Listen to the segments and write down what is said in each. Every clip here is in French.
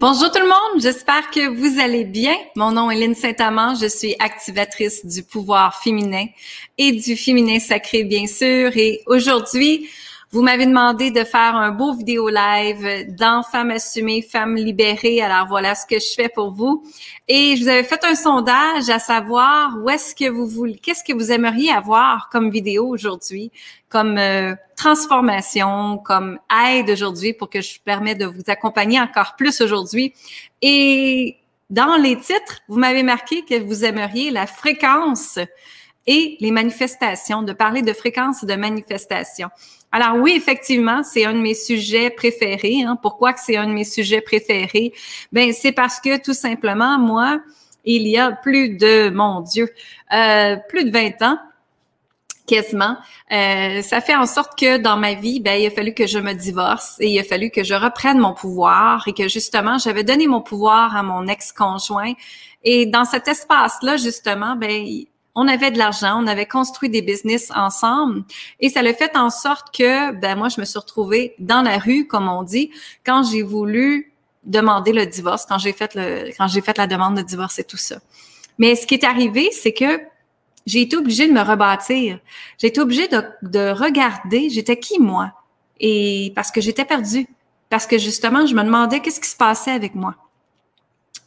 Bonjour tout le monde, j'espère que vous allez bien. Mon nom est Lynne Saint-Amand, je suis activatrice du pouvoir féminin et du féminin sacré bien sûr. Et aujourd'hui, vous m'avez demandé de faire un beau vidéo live dans Femmes assumées, Femmes libérées. Alors voilà ce que je fais pour vous. Et je vous avais fait un sondage à savoir où est-ce que vous voulez, qu'est-ce que vous aimeriez avoir comme vidéo aujourd'hui, comme euh, transformation, comme aide aujourd'hui pour que je vous permette de vous accompagner encore plus aujourd'hui. Et dans les titres, vous m'avez marqué que vous aimeriez la fréquence et les manifestations, de parler de fréquence et de manifestation. Alors oui, effectivement, c'est un de mes sujets préférés. Hein. Pourquoi que c'est un de mes sujets préférés? Ben c'est parce que tout simplement, moi, il y a plus de, mon Dieu, euh, plus de 20 ans, quasiment. Euh, ça fait en sorte que dans ma vie, ben, il a fallu que je me divorce et il a fallu que je reprenne mon pouvoir et que justement, j'avais donné mon pouvoir à mon ex-conjoint. Et dans cet espace-là, justement, ben, on avait de l'argent, on avait construit des business ensemble et ça le fait en sorte que ben moi je me suis retrouvée dans la rue comme on dit quand j'ai voulu demander le divorce, quand j'ai fait le quand j'ai fait la demande de divorce et tout ça. Mais ce qui est arrivé, c'est que j'ai été obligée de me rebâtir. J'ai été obligée de, de regarder, j'étais qui moi? Et parce que j'étais perdue, parce que justement je me demandais qu'est-ce qui se passait avec moi.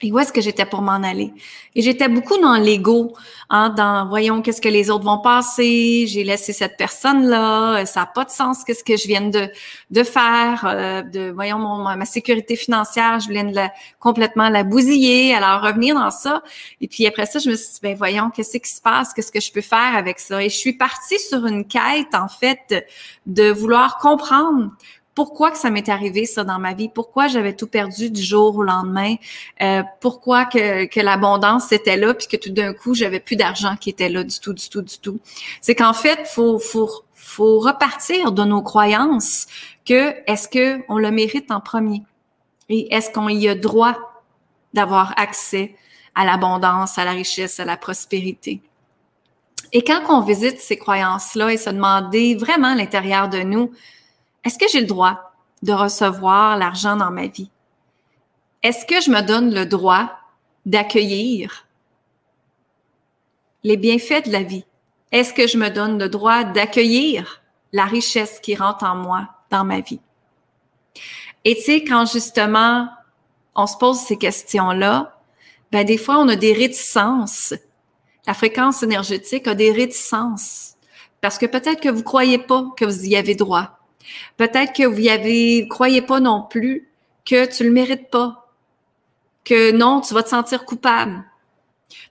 Et où est-ce que j'étais pour m'en aller? Et j'étais beaucoup dans l'ego, hein, dans voyons qu'est-ce que les autres vont passer, j'ai laissé cette personne-là, ça n'a pas de sens qu'est-ce que je viens de, de faire, euh, de voyons mon, ma sécurité financière, je viens de la, complètement la bousiller, alors revenir dans ça. Et puis après ça, je me suis dit, ben voyons, qu'est-ce qui se passe, qu'est-ce que je peux faire avec ça? Et je suis partie sur une quête, en fait, de vouloir comprendre pourquoi que ça m'est arrivé ça dans ma vie, pourquoi j'avais tout perdu du jour au lendemain, euh, pourquoi que, que l'abondance était là puis que tout d'un coup j'avais plus d'argent qui était là du tout, du tout, du tout? C'est qu'en fait faut faut faut repartir de nos croyances que est-ce que on le mérite en premier? Et est-ce qu'on y a droit d'avoir accès à l'abondance, à la richesse, à la prospérité? Et quand on visite ces croyances-là et se demander vraiment à l'intérieur de nous, est-ce que j'ai le droit de recevoir l'argent dans ma vie? Est-ce que je me donne le droit d'accueillir les bienfaits de la vie? Est-ce que je me donne le droit d'accueillir la richesse qui rentre en moi dans ma vie? Et tu sais, quand justement on se pose ces questions-là, ben des fois on a des réticences. La fréquence énergétique a des réticences parce que peut-être que vous croyez pas que vous y avez droit. Peut-être que vous y avez, croyez pas non plus que tu le mérites pas, que non, tu vas te sentir coupable.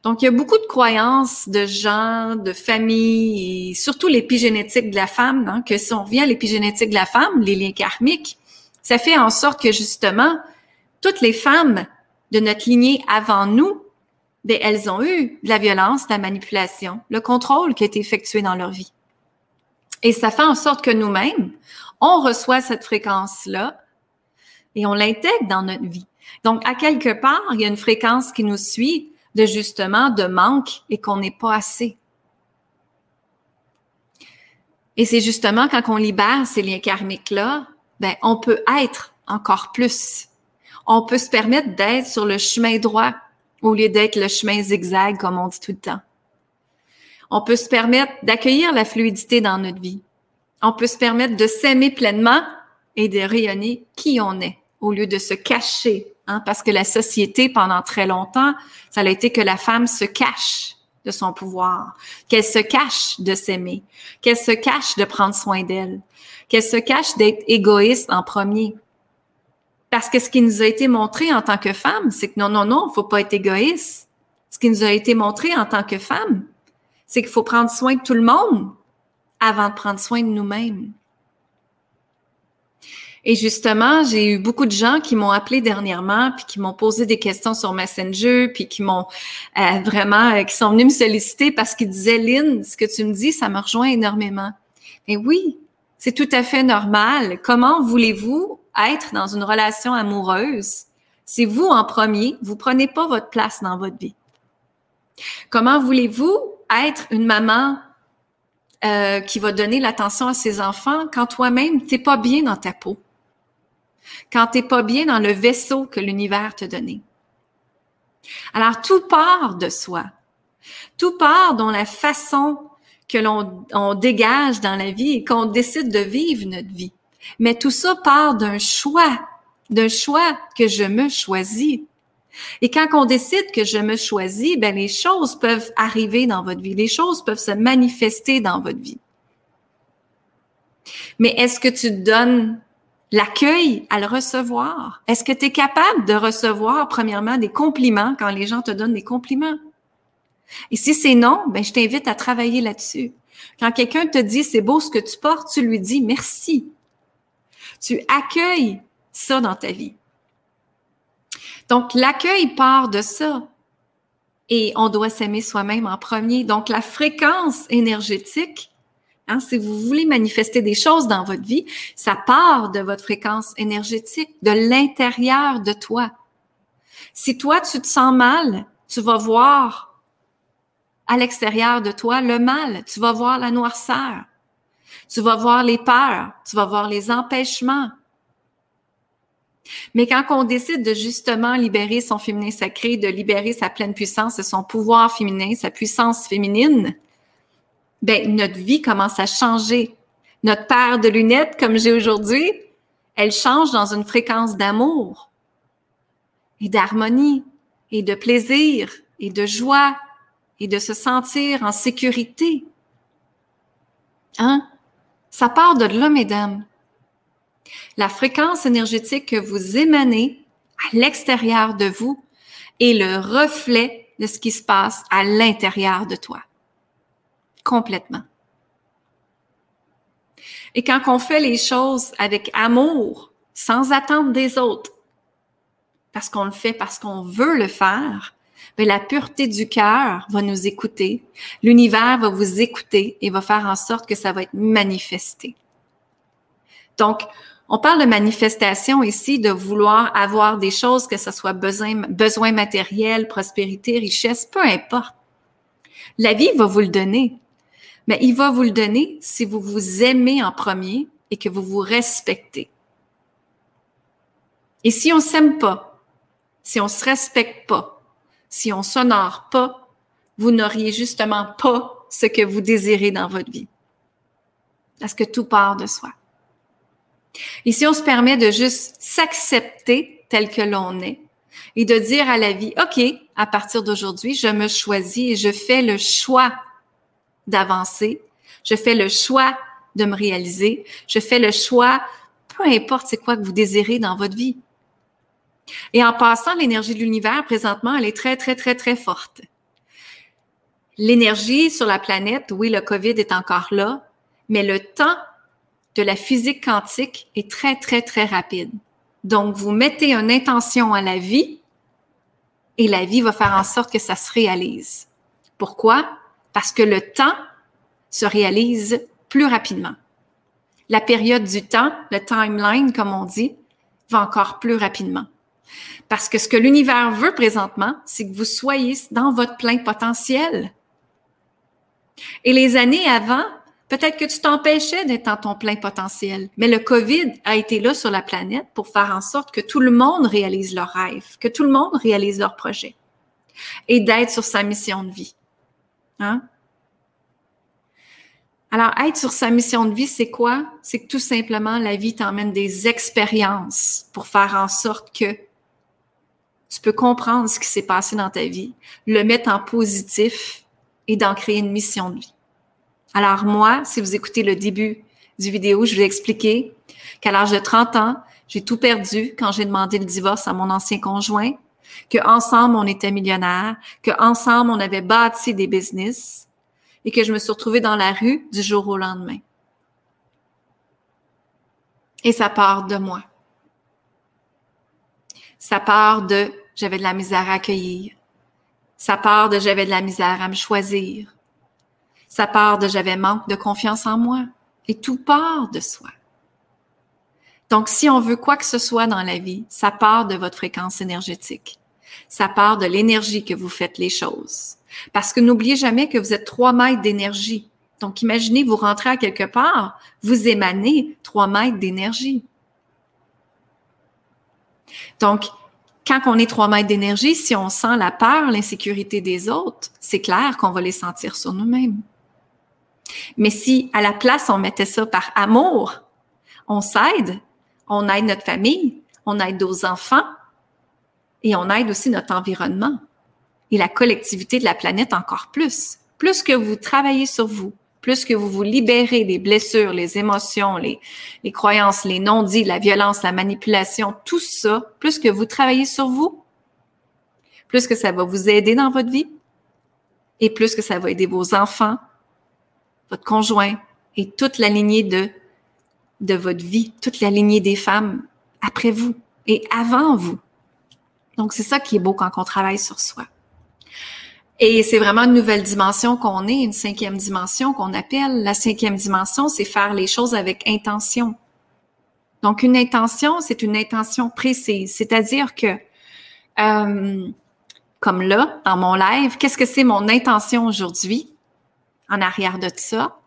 Donc, il y a beaucoup de croyances de gens, de familles, surtout l'épigénétique de la femme, hein, que si on revient à l'épigénétique de la femme, les liens karmiques, ça fait en sorte que justement, toutes les femmes de notre lignée avant nous, ben, elles ont eu de la violence, de la manipulation, le contrôle qui a été effectué dans leur vie. Et ça fait en sorte que nous-mêmes, on reçoit cette fréquence-là et on l'intègre dans notre vie. Donc, à quelque part, il y a une fréquence qui nous suit de justement de manque et qu'on n'est pas assez. Et c'est justement quand on libère ces liens karmiques-là, ben, on peut être encore plus. On peut se permettre d'être sur le chemin droit au lieu d'être le chemin zigzag, comme on dit tout le temps. On peut se permettre d'accueillir la fluidité dans notre vie on peut se permettre de s'aimer pleinement et de rayonner qui on est au lieu de se cacher. Hein, parce que la société, pendant très longtemps, ça a été que la femme se cache de son pouvoir, qu'elle se cache de s'aimer, qu'elle se cache de prendre soin d'elle, qu'elle se cache d'être égoïste en premier. Parce que ce qui nous a été montré en tant que femme, c'est que non, non, non, il faut pas être égoïste. Ce qui nous a été montré en tant que femme, c'est qu'il faut prendre soin de tout le monde avant de prendre soin de nous-mêmes. Et justement, j'ai eu beaucoup de gens qui m'ont appelé dernièrement, puis qui m'ont posé des questions sur Messenger, puis qui m'ont euh, vraiment, euh, qui sont venus me solliciter parce qu'ils disaient, Lynn, ce que tu me dis, ça me rejoint énormément. Et oui, c'est tout à fait normal. Comment voulez-vous être dans une relation amoureuse? Si vous, en premier, vous prenez pas votre place dans votre vie? Comment voulez-vous être une maman euh, qui va donner l'attention à ses enfants quand toi-même, t'es pas bien dans ta peau. quand tu n'es pas bien dans le vaisseau que l'univers t'a donné. Alors, tout part de soi. Tout part dans la façon que l'on on dégage dans la vie et qu'on décide de vivre notre vie. Mais tout ça part d'un choix, d'un choix que je me choisis. Et quand on décide que je me choisis, ben les choses peuvent arriver dans votre vie, les choses peuvent se manifester dans votre vie. Mais est-ce que tu donnes l'accueil à le recevoir? Est-ce que tu es capable de recevoir, premièrement, des compliments quand les gens te donnent des compliments? Et si c'est non, ben, je t'invite à travailler là-dessus. Quand quelqu'un te dit c'est beau ce que tu portes, tu lui dis merci. Tu accueilles ça dans ta vie. Donc, l'accueil part de ça. Et on doit s'aimer soi-même en premier. Donc, la fréquence énergétique, hein, si vous voulez manifester des choses dans votre vie, ça part de votre fréquence énergétique, de l'intérieur de toi. Si toi, tu te sens mal, tu vas voir à l'extérieur de toi le mal, tu vas voir la noirceur, tu vas voir les peurs, tu vas voir les empêchements, mais quand on décide de justement libérer son féminin sacré, de libérer sa pleine puissance et son pouvoir féminin, sa puissance féminine, ben notre vie commence à changer. Notre paire de lunettes, comme j'ai aujourd'hui, elle change dans une fréquence d'amour et d'harmonie et de plaisir et de joie et de se sentir en sécurité. Hein? Ça part de là, mesdames. La fréquence énergétique que vous émanez à l'extérieur de vous est le reflet de ce qui se passe à l'intérieur de toi. Complètement. Et quand on fait les choses avec amour, sans attendre des autres, parce qu'on le fait parce qu'on veut le faire, ben, la pureté du cœur va nous écouter, l'univers va vous écouter et va faire en sorte que ça va être manifesté. Donc, on parle de manifestation ici, de vouloir avoir des choses, que ce soit besoin, matériel, prospérité, richesse, peu importe. La vie va vous le donner. Mais il va vous le donner si vous vous aimez en premier et que vous vous respectez. Et si on s'aime pas, si on se respecte pas, si on s'honore pas, vous n'auriez justement pas ce que vous désirez dans votre vie. Parce que tout part de soi. Et si on se permet de juste s'accepter tel que l'on est et de dire à la vie, OK, à partir d'aujourd'hui, je me choisis et je fais le choix d'avancer, je fais le choix de me réaliser, je fais le choix, peu importe c'est quoi que vous désirez dans votre vie. Et en passant, l'énergie de l'univers, présentement, elle est très, très, très, très forte. L'énergie sur la planète, oui, le COVID est encore là, mais le temps de la physique quantique est très, très, très rapide. Donc, vous mettez une intention à la vie et la vie va faire en sorte que ça se réalise. Pourquoi? Parce que le temps se réalise plus rapidement. La période du temps, le timeline, comme on dit, va encore plus rapidement. Parce que ce que l'univers veut présentement, c'est que vous soyez dans votre plein potentiel. Et les années avant, Peut-être que tu t'empêchais d'être dans ton plein potentiel, mais le COVID a été là sur la planète pour faire en sorte que tout le monde réalise leurs rêves, que tout le monde réalise leurs projets et d'être sur sa mission de vie. Hein? Alors, être sur sa mission de vie, c'est quoi? C'est que tout simplement, la vie t'emmène des expériences pour faire en sorte que tu peux comprendre ce qui s'est passé dans ta vie, le mettre en positif et d'en créer une mission de vie. Alors moi, si vous écoutez le début du vidéo, je vous ai expliqué qu'à l'âge de 30 ans, j'ai tout perdu quand j'ai demandé le divorce à mon ancien conjoint, que ensemble on était millionnaires, que ensemble on avait bâti des business et que je me suis retrouvée dans la rue du jour au lendemain. Et ça part de moi. Ça part de j'avais de la misère à accueillir. Ça part de j'avais de la misère à me choisir. Ça part de j'avais manque de confiance en moi. Et tout part de soi. Donc, si on veut quoi que ce soit dans la vie, ça part de votre fréquence énergétique. Ça part de l'énergie que vous faites les choses. Parce que n'oubliez jamais que vous êtes trois mètres d'énergie. Donc, imaginez, vous rentrez à quelque part, vous émanez trois mètres d'énergie. Donc, quand on est trois mètres d'énergie, si on sent la peur, l'insécurité des autres, c'est clair qu'on va les sentir sur nous-mêmes. Mais si à la place on mettait ça par amour, on s'aide, on aide notre famille, on aide nos enfants et on aide aussi notre environnement et la collectivité de la planète encore plus. Plus que vous travaillez sur vous, plus que vous vous libérez des blessures, les émotions, les, croyances, les non-dits, la violence, la manipulation, tout ça, plus que vous travaillez sur vous, plus que ça va vous aider dans votre vie et plus que ça va aider vos enfants, votre conjoint et toute la lignée de, de votre vie, toute la lignée des femmes après vous et avant vous. Donc, c'est ça qui est beau quand on travaille sur soi. Et c'est vraiment une nouvelle dimension qu'on est, une cinquième dimension qu'on appelle. La cinquième dimension, c'est faire les choses avec intention. Donc, une intention, c'est une intention précise. C'est-à-dire que, euh, comme là, dans mon live, qu'est-ce que c'est mon intention aujourd'hui? En arrière de ça,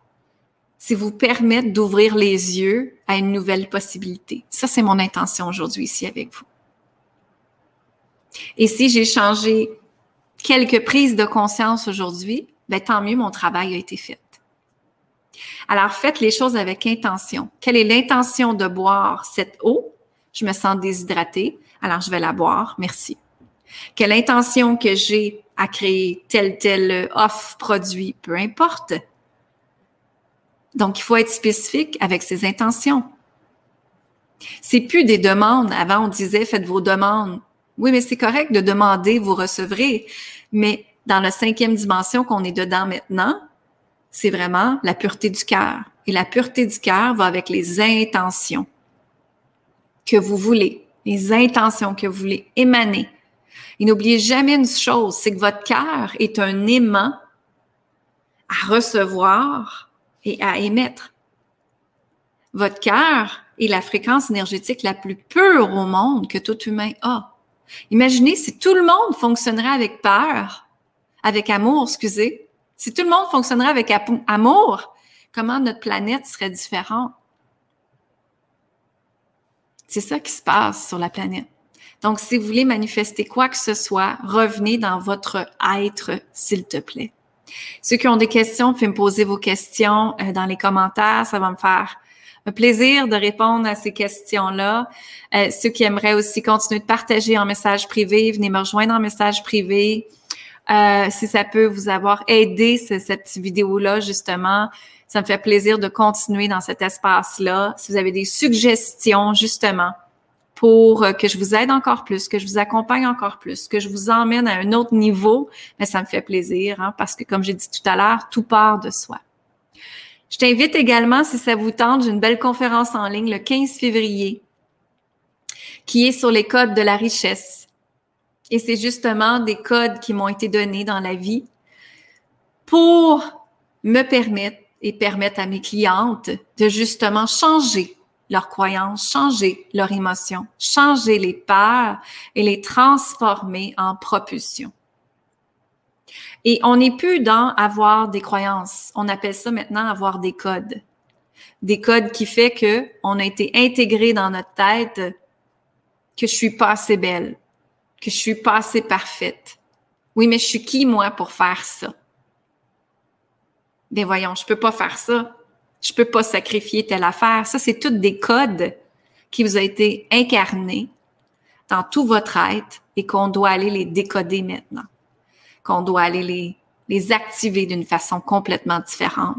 c'est vous permettre d'ouvrir les yeux à une nouvelle possibilité. Ça, c'est mon intention aujourd'hui ici avec vous. Et si j'ai changé quelques prises de conscience aujourd'hui, ben, tant mieux, mon travail a été fait. Alors, faites les choses avec intention. Quelle est l'intention de boire cette eau? Je me sens déshydratée, alors je vais la boire, merci. Quelle intention que j'ai à créer tel, tel off produit, peu importe. Donc, il faut être spécifique avec ses intentions. C'est plus des demandes. Avant, on disait, faites vos demandes. Oui, mais c'est correct de demander, vous recevrez. Mais dans la cinquième dimension qu'on est dedans maintenant, c'est vraiment la pureté du cœur. Et la pureté du cœur va avec les intentions que vous voulez, les intentions que vous voulez émaner. Et n'oubliez jamais une chose, c'est que votre cœur est un aimant à recevoir et à émettre. Votre cœur est la fréquence énergétique la plus pure au monde que tout humain a. Imaginez si tout le monde fonctionnerait avec peur, avec amour, excusez. Si tout le monde fonctionnerait avec amour, comment notre planète serait différente? C'est ça qui se passe sur la planète. Donc, si vous voulez manifester quoi que ce soit, revenez dans votre être, s'il te plaît. Ceux qui ont des questions, faites me poser vos questions euh, dans les commentaires. Ça va me faire un plaisir de répondre à ces questions-là. Euh, ceux qui aimeraient aussi continuer de partager en message privé, venez me rejoindre en message privé. Euh, si ça peut vous avoir aidé, cette vidéo-là, justement, ça me fait plaisir de continuer dans cet espace-là. Si vous avez des suggestions, justement, pour que je vous aide encore plus, que je vous accompagne encore plus, que je vous emmène à un autre niveau, mais ça me fait plaisir, hein, parce que comme j'ai dit tout à l'heure, tout part de soi. Je t'invite également, si ça vous tente, j'ai une belle conférence en ligne le 15 février qui est sur les codes de la richesse. Et c'est justement des codes qui m'ont été donnés dans la vie pour me permettre et permettre à mes clientes de justement changer leurs croyances, changer leurs émotions, changer les peurs et les transformer en propulsion. Et on n'est plus dans avoir des croyances. On appelle ça maintenant avoir des codes. Des codes qui fait que on a été intégré dans notre tête que je suis pas assez belle, que je suis pas assez parfaite. Oui, mais je suis qui, moi, pour faire ça? Ben voyons, je peux pas faire ça. Je peux pas sacrifier telle affaire. Ça, c'est toutes des codes qui vous ont été incarnés dans tout votre être et qu'on doit aller les décoder maintenant qu'on doit aller les, les activer d'une façon complètement différente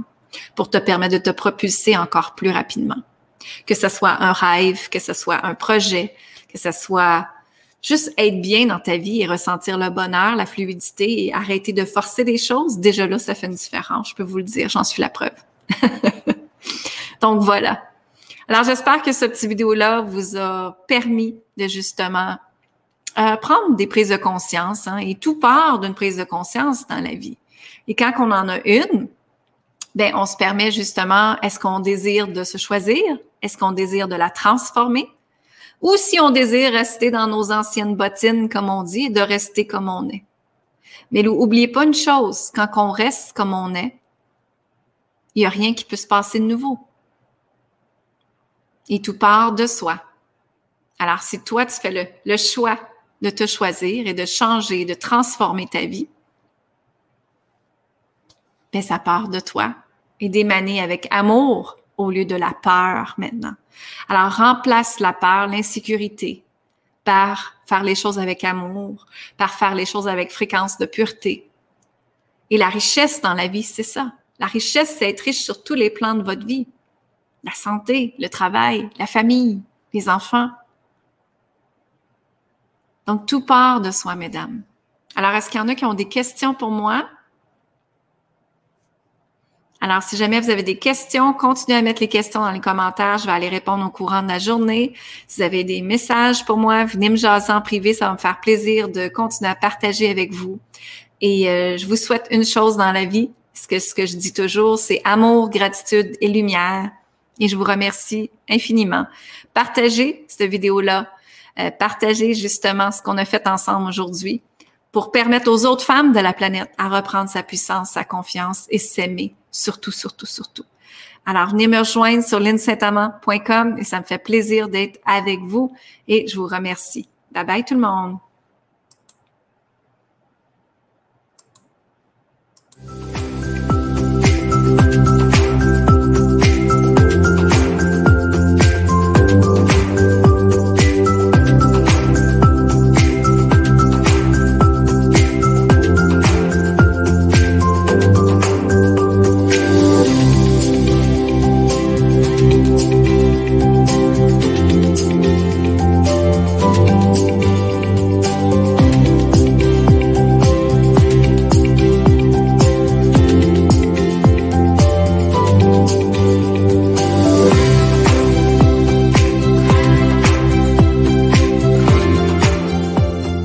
pour te permettre de te propulser encore plus rapidement. Que ce soit un rêve, que ce soit un projet, que ce soit juste être bien dans ta vie et ressentir le bonheur, la fluidité et arrêter de forcer des choses, déjà là, ça fait une différence. Je peux vous le dire, j'en suis la preuve. Donc voilà. Alors j'espère que ce petit vidéo-là vous a permis de justement prendre des prises de conscience. Hein, et tout part d'une prise de conscience dans la vie. Et quand on en a une, ben on se permet justement, est-ce qu'on désire de se choisir? Est-ce qu'on désire de la transformer? Ou si on désire rester dans nos anciennes bottines, comme on dit, de rester comme on est. Mais n'oubliez pas une chose, quand on reste comme on est, il n'y a rien qui peut se passer de nouveau. Et tout part de soi. Alors, si toi, tu fais le, le choix de te choisir et de changer, de transformer ta vie, ben, ça part de toi et d'émaner avec amour au lieu de la peur maintenant. Alors, remplace la peur, l'insécurité par faire les choses avec amour, par faire les choses avec fréquence de pureté. Et la richesse dans la vie, c'est ça. La richesse, c'est être riche sur tous les plans de votre vie. La santé, le travail, la famille, les enfants. Donc, tout part de soi, mesdames. Alors, est-ce qu'il y en a qui ont des questions pour moi? Alors, si jamais vous avez des questions, continuez à mettre les questions dans les commentaires. Je vais aller répondre au courant de la journée. Si vous avez des messages pour moi, venez me jaser en privé. Ça va me faire plaisir de continuer à partager avec vous. Et euh, je vous souhaite une chose dans la vie. Ce que, ce que je dis toujours, c'est amour, gratitude et lumière. Et je vous remercie infiniment. Partagez cette vidéo-là. Euh, partagez justement ce qu'on a fait ensemble aujourd'hui pour permettre aux autres femmes de la planète à reprendre sa puissance, sa confiance et s'aimer, surtout, surtout, surtout. Alors, venez me rejoindre sur linsaintamant.com et ça me fait plaisir d'être avec vous et je vous remercie. Bye bye tout le monde.